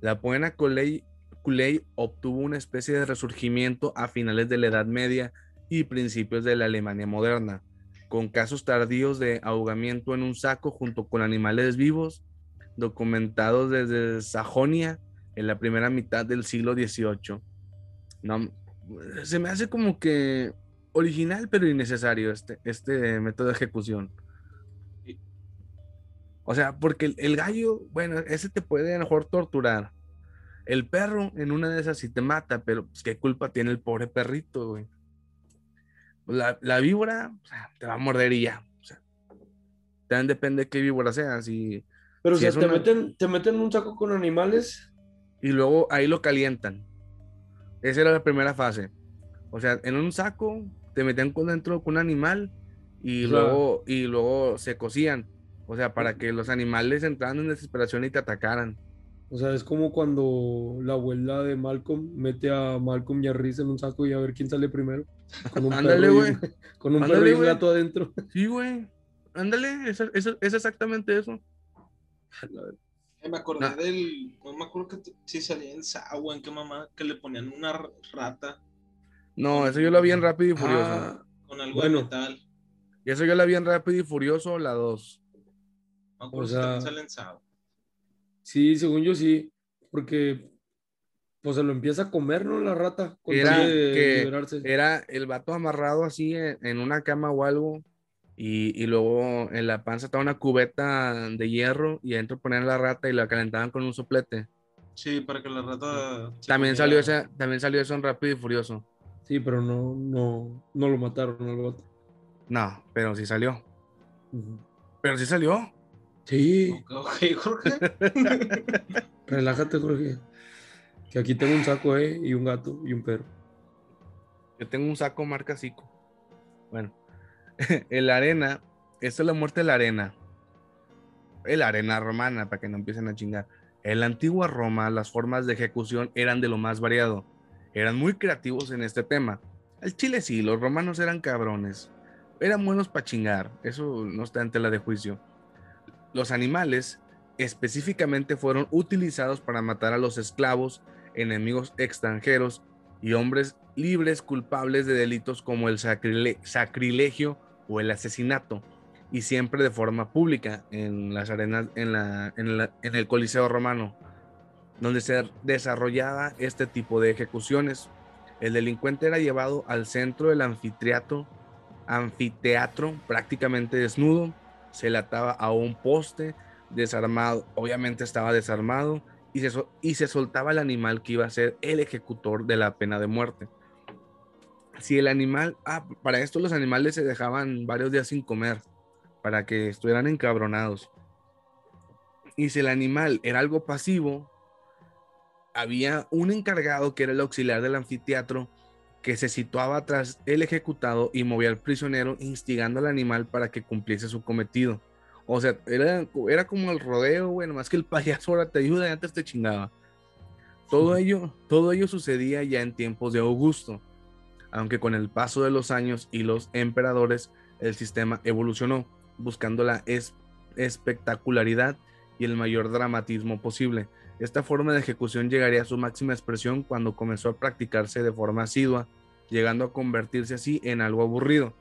La pena culé obtuvo una especie de resurgimiento a finales de la Edad Media y principios de la Alemania moderna con casos tardíos de ahogamiento en un saco junto con animales vivos, documentados desde Sajonia en la primera mitad del siglo XVIII. No, se me hace como que original pero innecesario este, este método de ejecución. O sea, porque el, gallo, bueno, ese te puede a lo mejor torturar. El perro en una de esas sí te mata, pero pues, qué culpa tiene el pobre perrito, güey la, víbora te va a morder y ya. O sea, también depende de qué víbora sea. Si, Pero si te, meten, te meten en un saco con animales. Y luego ahí lo calientan. Esa era la primera fase. O sea, en un saco te metían con dentro con un animal y luego y luego se cocían. O sea, para que los animales entraran en desesperación y te atacaran. O sea, es como cuando la abuela de Malcolm mete a Malcolm y a Reese en un saco y a ver quién sale primero. Con un Ándale, güey. Con un perro y un gato adentro. Sí, güey. Ándale, es, es, es, exactamente eso. me acordé del. No me acuerdo que si salía en Sagua, en qué mamá, que le ponían una rata. No, eso yo lo vi en Rápido y Furioso. Ah, con algo de metal. Y eso yo la vi en Rápido y Furioso, la 2. No, o sea, sale en Sagua. Sí, según yo sí, porque pues se lo empieza a comer, ¿no? La rata. Era, que era el vato amarrado así en, una cama o algo. Y, luego en la panza estaba una cubeta de hierro y adentro ponían la rata y la calentaban con un soplete. Sí, para que la rata. También salió, ese, también salió eso en Rápido y Furioso. Sí, pero no, no, no lo mataron al No, pero sí salió. Pero sí salió. Sí. Relájate, Jorge. Que aquí tengo un saco, ¿eh? Y un gato y un perro. Yo tengo un saco marca Zico. Bueno, el arena, esto es la muerte de la arena. El arena romana, para que no empiecen a chingar. En la antigua Roma, las formas de ejecución eran de lo más variado. Eran muy creativos en este tema. El chile sí, los romanos eran cabrones. Eran buenos para chingar. Eso no está ante la de juicio. Los animales específicamente fueron utilizados para matar a los esclavos, enemigos extranjeros y hombres libres culpables de delitos como el sacrilegio o el asesinato, y siempre de forma pública en las arenas, en, la, en, el Coliseo romano, donde se desarrollaba este tipo de ejecuciones. El delincuente era llevado al centro del anfiteatro, anfiteatro prácticamente desnudo, se le ataba a un poste desarmado, obviamente estaba desarmado, y se, y se soltaba el animal que iba a ser el ejecutor de la pena de muerte. Si el animal, ah, para esto los animales se dejaban varios días sin comer, para que estuvieran encabronados. Y si el animal era algo pasivo, había un encargado que era el auxiliar del anfiteatro que se situaba tras el ejecutado y movía al prisionero instigando al animal para que cumpliese su cometido. O sea, era, era como el rodeo, bueno, más que el payaso ahora te ayuda y antes te chingaba. Todo ello, todo ello sucedía ya en tiempos de Augusto, aunque con el paso de los años y los emperadores el sistema evolucionó, buscando la espectacularidad y el mayor dramatismo posible. Esta forma de ejecución llegaría a su máxima expresión cuando comenzó a practicarse de forma asidua, llegando a convertirse así en algo aburrido.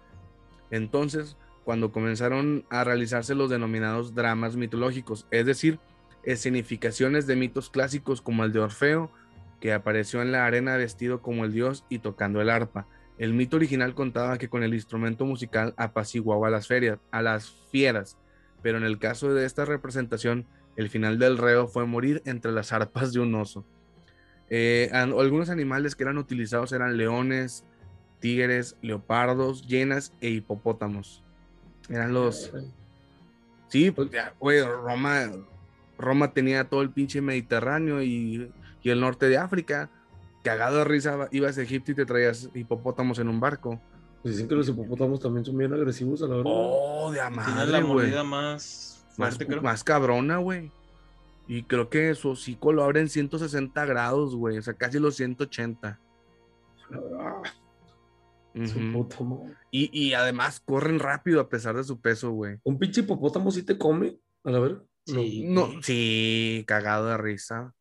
Entonces, cuando comenzaron a realizarse los denominados dramas mitológicos, es decir, escenificaciones de mitos clásicos como el de Orfeo, que apareció en la arena vestido como el dios y tocando el arpa. El mito original contaba que con el instrumento musical apaciguaba a las, ferias, a las fieras, pero en el caso de esta representación, el final del reo fue morir entre las arpas de un oso. Eh, algunos animales que eran utilizados eran leones, tigres, leopardos, hienas e hipopótamos. Eran los... Sí, pues ya, güey, Roma, Roma tenía todo el pinche Mediterráneo y, y, el norte de África. Cagado de risa, ibas a Egipto y te traías hipopótamos en un barco. Pues dicen que los hipopótamos también son bien agresivos a la hora. Oh, de amar. la mordida más fuerte, más, creo. Más cabrona, güey. Y creo que su hocico lo abre en 160 grados, güey. O sea, casi los 180. Y, y, además corren rápido a pesar de su peso, güey. ¿Un pinche hipopótamo sí te come? A la ver. Sí, no, sí, cagado de risa.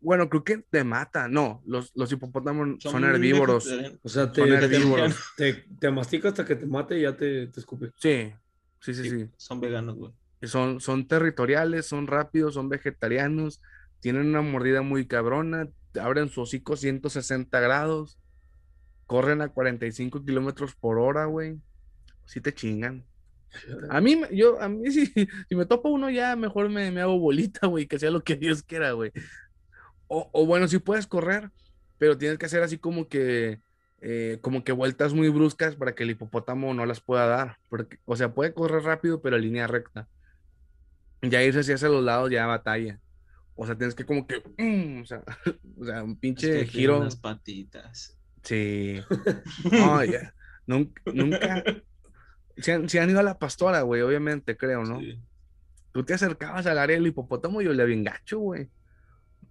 Bueno, creo que te mata. No, los, los hipopótamos son, herbívoros. O sea, te, herbívoros. Te, te, mastica hasta que te mate y ya te, te escupe. Sí, sí, sí, sí. Son veganos, güey. Son, son territoriales, son rápidos, son vegetarianos, tienen una mordida muy cabrona, abren su hocico 160 grados, corren a 45 kilómetros por hora, güey. Sí te chingan. A mí, yo, a mí si, si me topo uno ya, mejor me, me hago bolita, güey, que sea lo que Dios quiera, güey. O, o, bueno, sí puedes correr, pero tienes que hacer así como que, eh, como que vueltas muy bruscas para que el hipopótamo no las pueda dar. Porque, o sea, puede correr rápido, pero en línea recta ya irse hacia los lados ya batalla. O sea, tienes que como que, mm, o, sea, o, sea, un pinche giro. Las patitas. Sí. No, ya. Nunca, nunca. Se han, han, ido a la pastora, güey, obviamente, creo, ¿no? Sí. Tú te acercabas al área del hipopótamo y le había gacho, güey.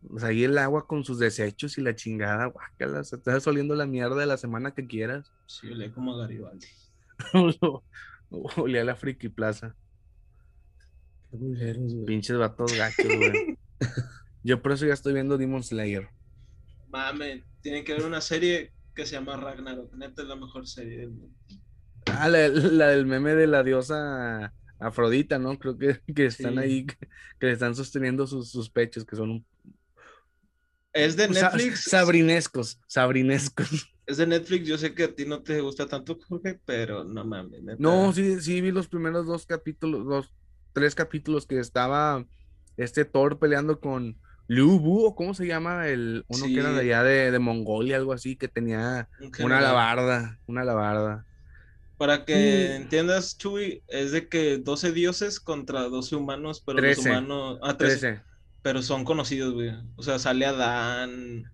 O sea, ahí el agua con sus desechos y la chingada, guácala, se estás oliendo la mierda de la semana que quieras. Sí, olía como a Garibaldi. olía a la Friki Plaza. Pinches vatos gachos, güey. Yo por eso ya estoy viendo Demon Slayer. Mame, tienen que ver una serie que se llama Ragnarok. Neta es la mejor serie del mundo. Ah, la, del meme de la diosa Afrodita, ¿no? Creo que, que están ahí, que, están sosteniendo sus, pechos, que son un... Es de Netflix. sabrinescos, sabrinescos. Es de Netflix, yo sé que a ti no te gusta tanto, Jorge, pero no mames. No, sí, sí vi los primeros dos capítulos, dos, tres capítulos que estaba este Thor peleando con Liu o cómo se llama el uno que era de allá de, Mongolia, algo así, que tenía una labarda, una labarda. Para que entiendas, Chuy, es de que 12 dioses contra 12 humanos, pero los humanos. Ah, 13. Pero son conocidos, güey. O sea, sale Adán.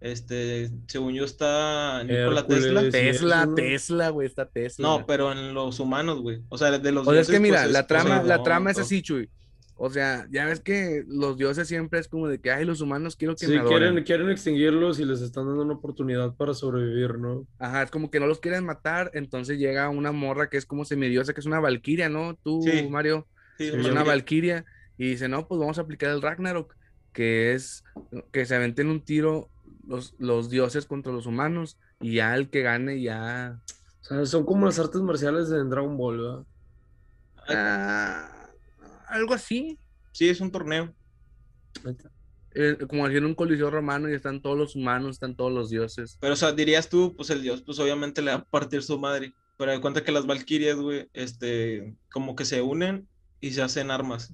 Este, según yo está Nikola Tesla. Tesla, Tesla, güey, está Tesla. No, pero en los humanos, güey. O sea, de los o dioses, es que mira, pues, la trama, la trama es así, Chuy. O sea, ya ves que los dioses siempre es como de que, ay, los humanos quiero que me adoren. Quieren, quieren extinguirlos y les están dando una oportunidad para sobrevivir, ¿no? Ajá, es como que no los quieren matar, entonces llega una morra que es como semidiosa, que es una valquiria, ¿no? Tú, Mario, sí, es una valquiria, y dice, no, pues vamos a aplicar el Ragnarok, que es que se aventen un tiro los, los dioses contra los humanos y ya el que gane ya... O sea, son como las artes marciales de Dragon Ball, ¿verdad? Ah, algo así. Sí, es un torneo. Eh, como en un coliseo romano y están todos los humanos, están todos los dioses. Pero, o sea, dirías tú, pues el dios, pues obviamente le va a partir su madre. Pero de cuenta que las valquirias, güey, este, como que se unen y se hacen armas.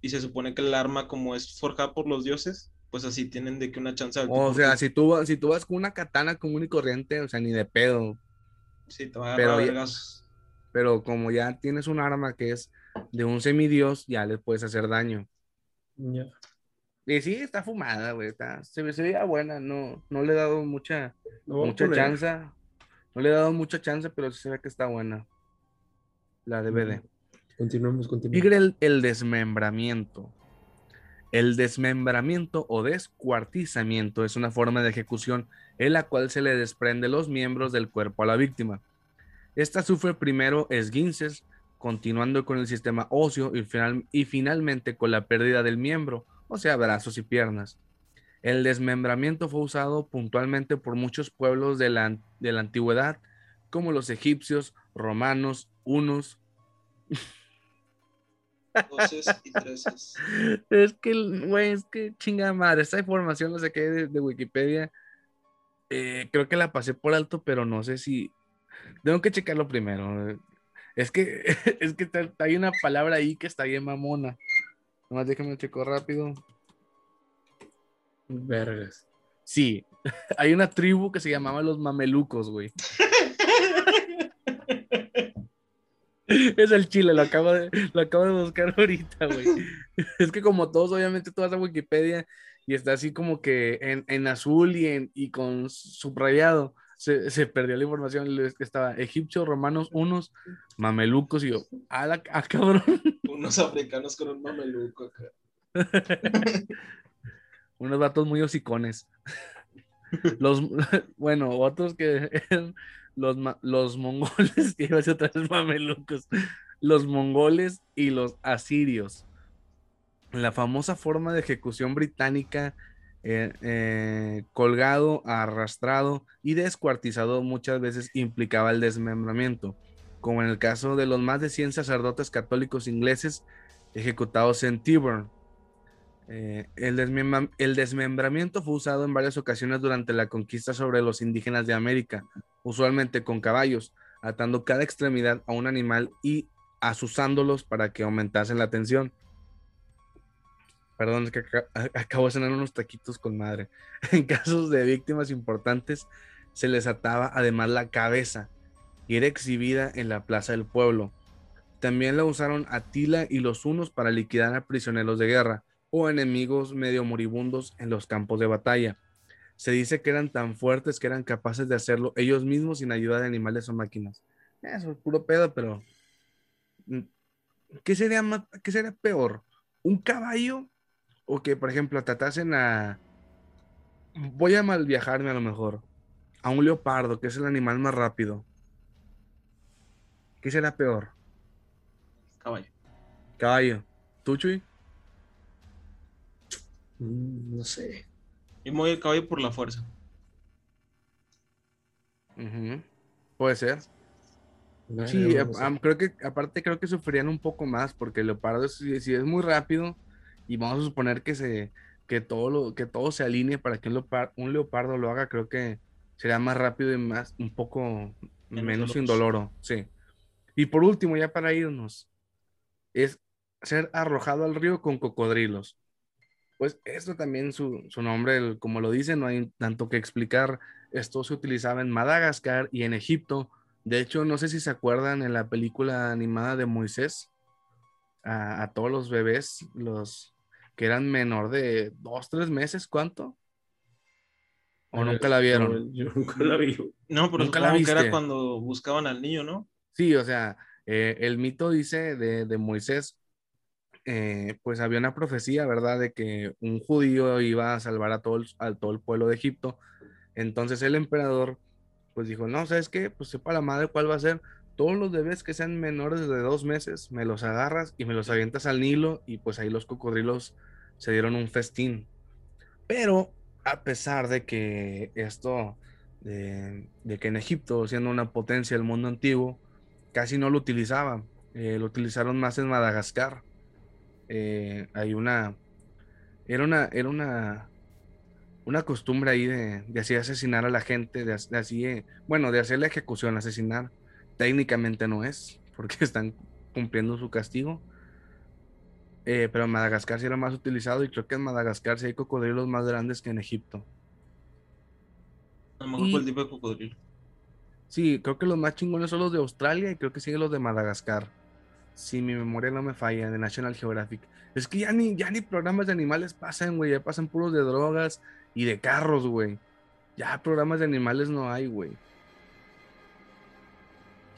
Y se supone que el arma, como es forjada por los dioses, pues así tienen de que una chance. O sea, si tú, si tú vas con una katana común y corriente, o sea, ni de pedo. Sí, te va a pero, pero como ya tienes un arma que es de un semidios, ya le puedes hacer daño. Ya. Y sí, está fumada, güey. se, se veía buena, no, no le he dado mucha, mucha chance. No le he dado mucha chance, pero sí se ve que está buena. La DVD. Continuamos, continuamos. Tigre el, el desmembramiento. El desmembramiento o descuartizamiento es una forma de ejecución en la cual se le desprende los miembros del cuerpo a la víctima. Esta sufre primero esguinces, continuando con el sistema óseo y, y finalmente con la pérdida del miembro, o sea, brazos y piernas. El desmembramiento fue usado puntualmente por muchos pueblos de la, de la antigüedad, como los egipcios, romanos, unos. y. Es que, güey, es que chingada madre. Esta información la saqué de, de Wikipedia. Eh, creo que la pasé por alto, pero no sé si. Tengo que checarlo primero. Es que, es que está- hay una palabra ahí que está bien mamona. Nomás déjame checo rápido. Vergas. Sí, hay una tribu que se llamaba los mamelucos, güey. Es el chile, lo acabo de, lo acabo de buscar ahorita, güey. Es que como todos, obviamente, tú vas a Wikipedia y está así como que en, en azul y, en, y con subrayado. Se, se perdió la información, que estaba egipcios, romanos, unos, mamelucos y yo, ah, la- ah, cabrón. Unos africanos con un mameluco unos vatos muy hocicones. Los, bueno, otros que eran los, los mongoles, que iba a ser otra vez mamelucos, los mongoles y los asirios. La famosa forma de ejecución británica, eh, eh, colgado, arrastrado y descuartizado muchas veces implicaba el desmembramiento, como en el caso de los más de 100 sacerdotes católicos ingleses ejecutados en Tyburn, eh, el, el desmembramiento fue usado en varias ocasiones durante la conquista sobre los indígenas de América, usualmente con caballos, atando cada extremidad a un animal y asusándolos para que aumentasen la tensión. Perdón, es que acabo de cenar unos taquitos con madre. En casos de víctimas importantes, se les ataba además la cabeza y era exhibida en la plaza del pueblo. También la usaron Atila y los hunos para liquidar a prisioneros de guerra o enemigos medio moribundos en los campos de batalla. Se dice que eran tan fuertes que eran capaces de hacerlo ellos mismos sin ayuda de animales o máquinas. Eso es puro pedo, pero mm, ¿qué sería qué sería peor? ¿Un caballo o que, por ejemplo, tratasen a voy a mal viajarme a lo mejor a un leopardo, que es el animal más rápido? ¿Qué será peor? Caballo. Caballo. ¿Tú, Chuy? Mm, No sé. Y me voy el caballo por la fuerza. Puede ser. Sí, no creo que aparte creo que sufrirían un poco más porque el leopardo si es muy rápido y vamos a suponer que se que todo lo que todo se alinee para que un leopardo, un leopardo lo haga, creo que sería más rápido y más un poco Menos indoloro, sí. Y por último, ya para irnos, es ser arrojado al río con cocodrilos. Pues esto también su, su nombre, el- como lo dice, no hay tanto que explicar. Esto se utilizaba en Madagascar y en Egipto. De hecho, no sé si se acuerdan en la película animada de Moisés, a, a todos los bebés, los que eran menor de dos, tres meses, ¿cuánto? ¿O nunca la vieron? no, Yo nunca la vi. No, pero Nunca la que era cuando buscaban al niño, ¿no? Sí, o sea, eh, el mito dice de, de Moisés, eh, pues había una profecía, ¿verdad? De que un judío iba a salvar a todo el, a todo el pueblo de Egipto. Entonces el emperador, pues dijo, no, ¿sabes qué? Pues sepa la madre cuál va a ser. Todos los bebés que sean menores de dos meses, me los agarras y me los avientas al Nilo y pues ahí los cocodrilos se dieron un festín. Pero a pesar de que esto, de, que en Egipto, siendo una potencia del mundo antiguo, casi no lo utilizaban. eh, lo utilizaron más en Madagascar. Eh, hay una. Era una. Era una. Una costumbre ahí de, de así asesinar a la gente, de así, eh, bueno, de hacer la ejecución, asesinar. Técnicamente no es, porque están cumpliendo su castigo. Eh, pero en Madagascar sí era más utilizado y creo que en Madagascar sí hay cocodrilos más grandes que en Egipto. A lo mejor Y- fue el tipo de cocodrilo. Sí, creo que los más chingones son los de Australia y creo que siguen los de Madagascar. Si mi memoria no me falla, de National Geographic. Es que ya ni, ya ni programas de animales pasan, güey. Ya pasan puros de drogas y de carros, güey. Ya programas de animales no hay, güey.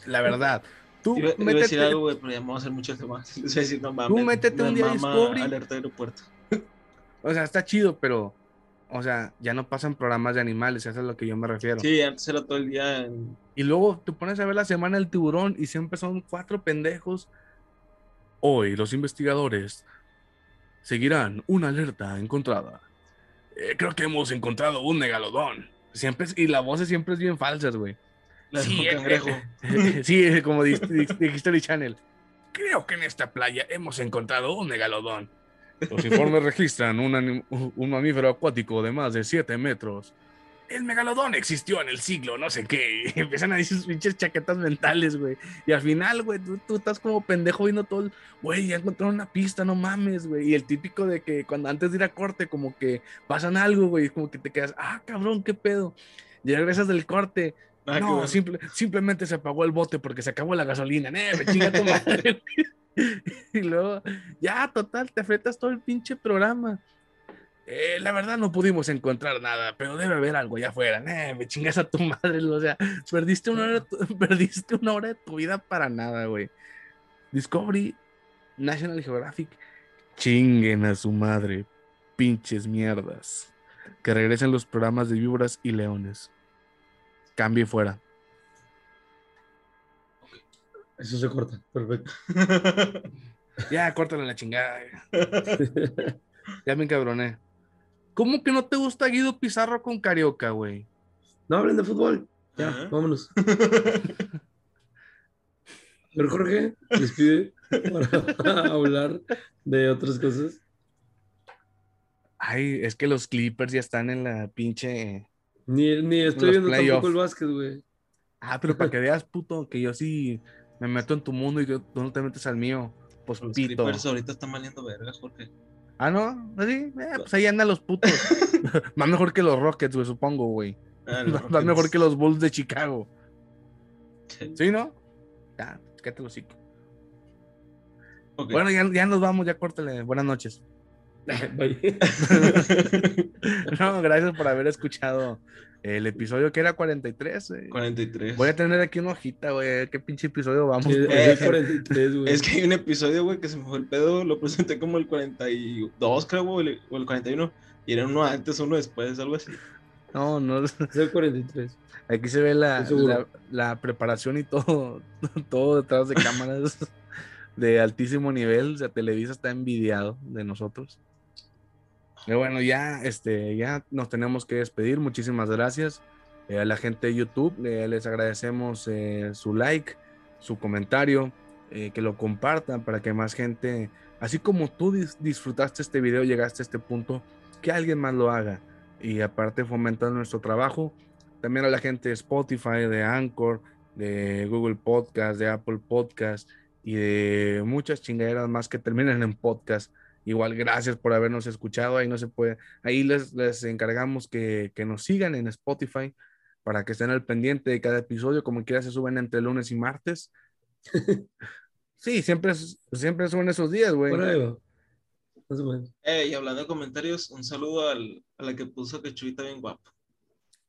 La verdad. Tú Iba, iba a métete, decir algo, güey, pero ya voy a hacer muchos temas. Decir, no mames. métete me un día a Discovery. Alerta aeropuerto. o sea, está chido, pero, o sea, ya no pasan programas de animales, eso es a lo que yo me refiero. Sí, antes era todo el día en... Y luego te pones a ver la semana del tiburón y siempre son cuatro pendejos. Hoy los investigadores seguirán una alerta encontrada. Eh, creo que hemos encontrado un megalodón. Siempre y la voz siempre es bien falsas, güey. La de Sí, eh, cangrejo. eh, sí, como dijiste History Channel. Creo que en esta playa hemos encontrado un megalodón. Los informes registran un, anim- un mamífero acuático de más de 7 metros. El megalodón existió en el siglo, no sé qué. Y empiezan a decir sus pinches chaquetas mentales, güey. Y al final, güey, tú, tú estás como pendejo viendo todo el. Güey, ya encontraron una pista, no mames, güey. Y el típico de que cuando antes de ir a corte, como que pasan algo, güey. Como que te quedas, ah, cabrón, qué pedo. Y regresas del corte. Ah, no, simple- simplemente se apagó el bote porque se acabó la gasolina. ¡Eh, me chinga tu madre! y luego, ya, total, te afectas todo el pinche programa. Eh, la verdad no pudimos encontrar nada, pero debe haber algo allá afuera. Eh, me chingas a tu madre, o sea, perdiste una hora, perdiste una hora de tu vida para nada, güey. Discovery, National Geographic, chinguen a su madre, pinches mierdas. Que regresen los programas de víboras y leones. Cambie fuera. Eso se corta, perfecto. Ya, córtale la chingada. Ya me encabroné. ¿Cómo que no te gusta Guido Pizarro con Carioca, güey? No hablen de fútbol. Ya, vámonos. Pero Jorge, les pide para hablar de otras cosas. Ay, es que los Clippers ya están en la pinche. Ni, ni estoy viendo playoff. tampoco el básquet, güey. Ah, pero para que veas, puto, que yo sí me meto en tu mundo y tú no te metes al mío. Pues Los pito. Clippers ahorita están valiendo verga, Jorge. Ah, no, así, eh, pues ahí andan los putos. Más mejor que los Rockets, güey, supongo, güey. Ah, Más mejor que los Bulls de Chicago. Sí. ¿Sí, no? Ya, cállate los hocico. Bueno, ya, ya nos vamos, ya córtale. Buenas noches. No, gracias por haber escuchado el episodio que era 43. eh. 43. Voy a tener aquí una hojita, güey. ¿Qué pinche episodio vamos? Sí, por? es el 43, güey. Es que hay un episodio, güey, que se me fue el pedo. Lo presenté como el 42, creo, güey, o el- o el 41. Y era uno antes, uno después, algo así. No, no. Es el 43. Aquí se ve la, la, la preparación y todo, todo detrás de cámaras de altísimo nivel. O sea, Televisa está envidiado de nosotros. Pero bueno, ya, este, ya nos tenemos que despedir. Muchísimas gracias eh, a la gente de YouTube. eh, les agradecemos eh, su like, su comentario, que lo compartan para que más gente, así como tú dis- disfrutaste este video, llegaste a este punto, que alguien más lo haga. Y aparte fomentar nuestro trabajo. También a la gente de Spotify, de Anchor, de Google Podcast, de Apple Podcast y de muchas chingaderas más que terminan en podcast. Igual, gracias por habernos escuchado. Ahí no se puede, ahí les, les encargamos que, que nos sigan en Spotify para que estén al pendiente de cada episodio. Como quiera, se suben entre lunes y martes. Sí, siempre, siempre suben esos días, güey. Por ahí va. Más o menos. Eh, y hablando de comentarios, un saludo al, a la que puso que Chuy está bien guapo.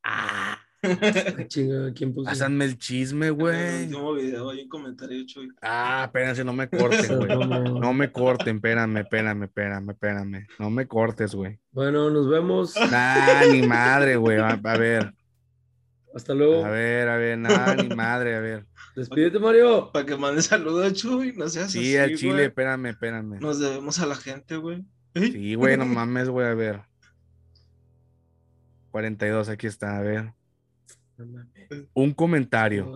Ah, chinga, ¿quién puso? pásenme el chisme, güey. último video hay un comentario, Chuy. Ah, espérense, no me corten, güey. No. Me corten, espérame, espérame, espérame, espérame. No me cortes, güey. Bueno, nos vemos. Nah, ni madre, güey. A, a ver, Hasta luego. a ver, a ver, nada, ni madre, a ver. Despídete, Mario. Para que mande saludo a Chuy, no seas Sí, así, al chile, güey. espérame, espérame. Nos debemos a la gente, güey. Sí, güey, no mames, güey, a ver. 42, aquí está, a ver. Un comentario.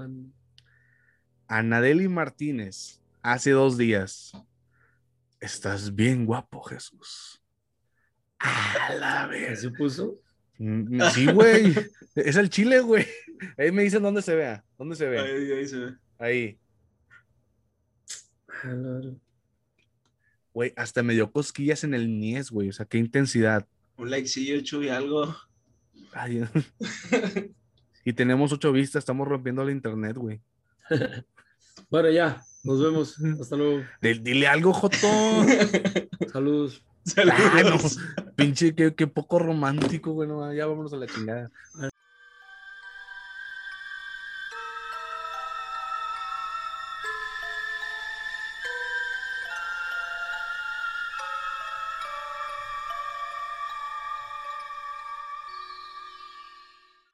Anadeli Martínez, hace dos días. Estás bien guapo, Jesús. A la vez. ¿Se puso? Mm, Sí, güey. Es el chile, güey. Ahí me dicen dónde se vea. ¿Dónde se ve? Ahí, ahí se ve. Ahí. Ah. Güey, hasta me dio cosquillas en el niés, güey. O sea, qué intensidad. Un likecillo, Chuy, algo. Ay, y tenemos ocho vistas, estamos rompiendo el internet, güey. Bueno, ya. Nos vemos. Hasta luego. Dile, dile algo, Joto. Saludos. Ah, no. Saludos. Pinche, qué, qué poco romántico, güey. no, ya vámonos a la chingada.